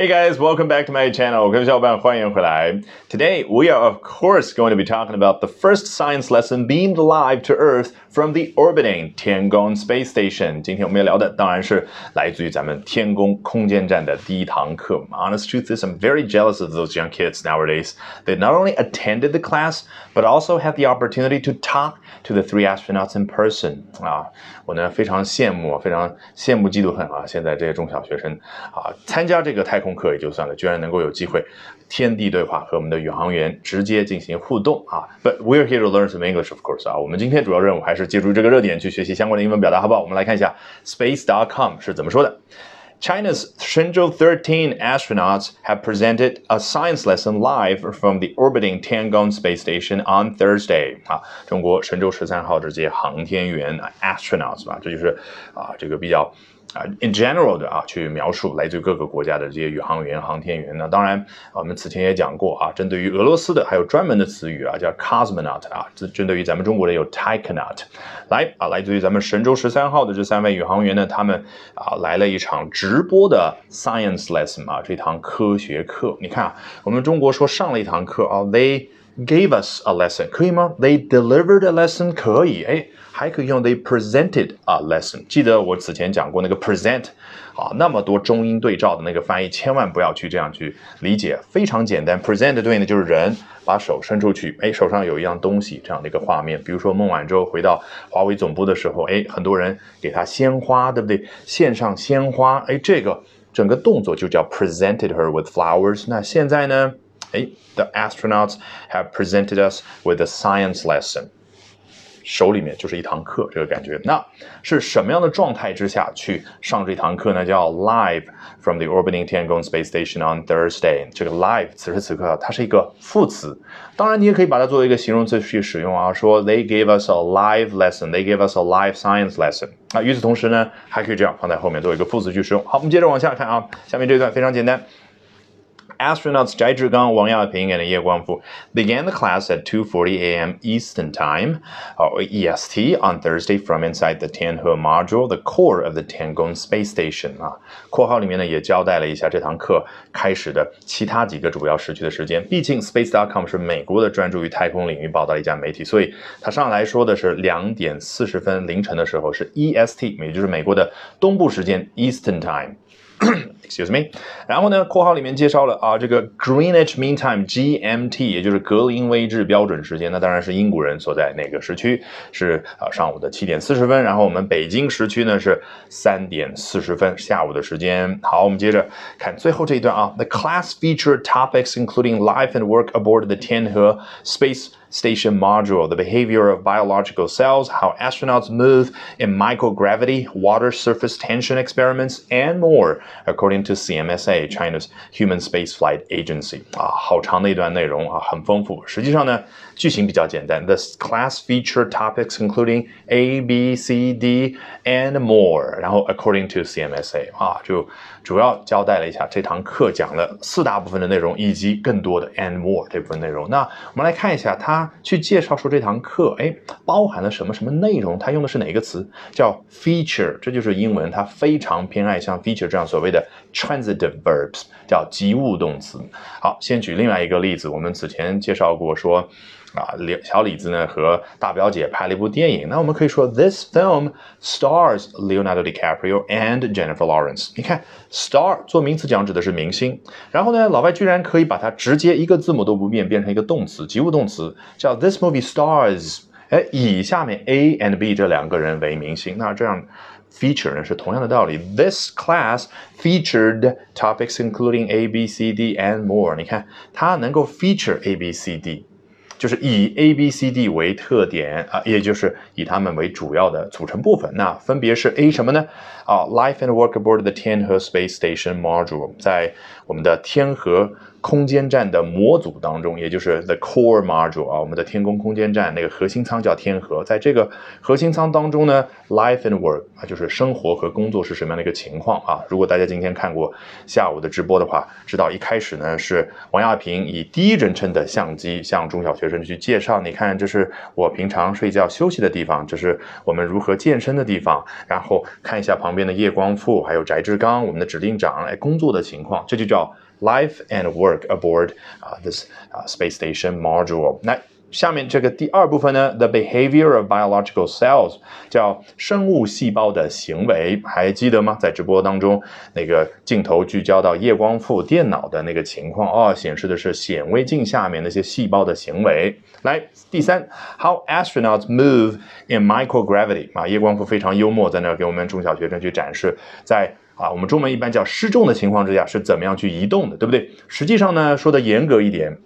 Hey guys, welcome back to my channel. 各位小伙伴，欢迎回来。Today we are of course going to be talking about the first science lesson beamed live to Earth from the orbiting Tiangong space station. 今天我们要聊的当然是来自于咱们天宫空间站的第一堂课。Honest truth is, I'm very jealous of those young kids nowadays. They not only attended the class, but also had the opportunity to talk to the three astronauts in person. 啊，我呢非常羡慕，非常羡慕嫉妒恨啊！现在这些中小学生啊，参加这个太空 课也就算了，居然能够有机会天地对话，和我们的宇航员直接进行互动啊！But we're here to learn some English, of course 啊！我们今天主要任务还是借助这个热点去学习相关的英文表达，好不好？我们来看一下 Space.com 是怎么说的。China's Shenzhou 13 astronauts have presented a science lesson live from the orbiting Tiangong space station on Thursday. 啊，中国神舟十三号这些航天员 astronauts 吧，这就是啊这个比较 啊，in general 的啊，去描述来自于各个国家的这些宇航员、航天员。那当然，我们此前也讲过啊，针对于俄罗斯的还有专门的词语啊，叫 cosmonaut 啊，这针对于咱们中国的有 taikonaut。来啊，来自于咱们神舟十三号的这三位宇航员呢，他们啊来了一场直播的 science lesson 啊，这堂科学课。你看啊，我们中国说上了一堂课啊，they gave us a lesson，可以吗？They delivered a lesson，可以，哎。还可以用 they presented a lesson。记得我此前讲过那个 present，啊，那么多中英对照的那个翻译，千万不要去这样去理解，非常简单。present 对应的就是人把手伸出去，哎，手上有一样东西这样的一个画面。比如说孟晚舟回到华为总部的时候，哎，很多人给她鲜花，对不对？献上鲜花，哎，这个整个动作就叫 presented her with flowers。那现在呢？哎，the astronauts have presented us with a science lesson。手里面就是一堂课，这个感觉。那是什么样的状态之下去上这堂课呢？叫 live from the orbiting Tiangong space station on Thursday。这个 live 此时此刻它是一个副词，当然你也可以把它作为一个形容词去使用啊。说 They gave us a live lesson. They gave us a live science lesson. 啊，与此同时呢，还可以这样放在后面作为一个副词去使用。好，我们接着往下看啊，下面这一段非常简单。astronauts Zhai Zhigang, Wang Yaping, and Ye Guangfu began the class at 2:40 a.m. Eastern Time, or EST, on Thursday from inside the Tianhe module, the core of the Tiangong space station. 啊，括号里面呢也交代了一下这堂课开始的其他几个主要时区的时间。毕竟 Space.com 是美国的专注于太空领域报道的一家媒体，所以它上来说的是两点四十分凌晨的时候是 EST，也就是美国的东部时间 Eastern Time。 Excuse me，然后呢，括号里面介绍了啊，这个 Greenwich Mean Time GMT，也就是格林威治标准时间，那当然是英国人所在那个时区，是啊上午的七点四十分，然后我们北京时区呢是三点四十分，下午的时间。好，我们接着看最后这一段啊，The class featured topics including life and work aboard the Tianhe space station module, the behavior of biological cells, how astronauts move in microgravity, water surface tension experiments, and more, according to CMSA, China's Human Spaceflight Agency. 啊，好长的一段内容啊，很丰富。实际上呢，句型比较简单。The class featured topics including A, B, C, D, and more. 然后 according to CMSA 啊，就主要交代了一下这堂课讲了四大部分的内容，以及更多的 and more 这部分内容。那我们来看一下它。 去介绍说这堂课，哎，包含了什么什么内容？它用的是哪个词？叫 feature，这就是英文，它非常偏爱像 feature 这样所谓的 transitive verbs，叫及物动词。好，先举另外一个例子，我们此前介绍过说。啊，李小李子呢和大表姐拍了一部电影，那我们可以说 This film stars Leonardo DiCaprio and Jennifer Lawrence。你看，star 做名词讲指的是明星，然后呢，老外居然可以把它直接一个字母都不变变成一个动词，及物动词，叫 This movie stars。哎，以下面 A and B 这两个人为明星，那这样 feature 呢是同样的道理。This class featured topics including A, B, C, D and more。你看，它能够 feature A, B, C, D。就是以 A、B、C、D 为特点啊，也就是以它们为主要的组成部分。那分别是 A 什么呢？啊，Life and work aboard the 天河 space station module，在我们的天河空间站的模组当中，也就是 the core module 啊，我们的天宫空间站那个核心舱叫天河，在这个核心舱当中呢，life and work 啊，就是生活和工作是什么样的一个情况啊？如果大家今天看过下午的直播的话，知道一开始呢是王亚平以第一人称的相机向中小学生去介绍，你看这是我平常睡觉休息的地方，这是我们如何健身的地方，然后看一下旁边的叶光富还有翟志刚，我们的指令长来工作的情况，这就叫。Life and work aboard uh, this space station module. 那下面这个第二部分呢，the behavior of biological cells 叫生物细胞的行为，还记得吗？在直播当中，那个镜头聚焦到夜光赋电脑的那个情况，哦，显示的是显微镜下面那些细胞的行为。来，第三，how astronauts move in microgravity 啊，夜光赋非常幽默，在那儿给我们中小学生去展示，在啊，我们中文一般叫失重的情况之下是怎么样去移动的，对不对？实际上呢，说的严格一点，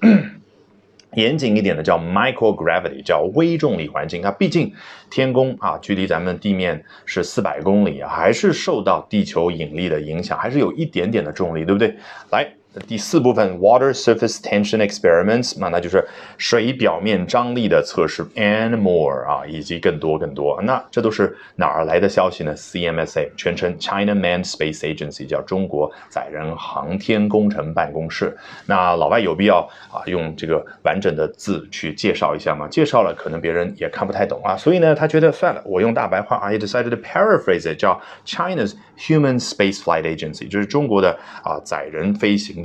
严谨一点的叫 microgravity，叫微重力环境。它毕竟天宫啊，距离咱们地面是四百公里啊，还是受到地球引力的影响，还是有一点点的重力，对不对？来。第四部分 water surface tension experiments，那那就是水表面张力的测试，and more 啊，以及更多更多。那这都是哪儿来的消息呢？CMSA 全称 China Manned Space Agency，叫中国载人航天工程办公室。那老外有必要啊用这个完整的字去介绍一下吗？介绍了可能别人也看不太懂啊，所以呢，他觉得算了，我用大白话啊，he decided to paraphrase it，叫 China's Human Space Flight Agency，就是中国的啊载人飞行。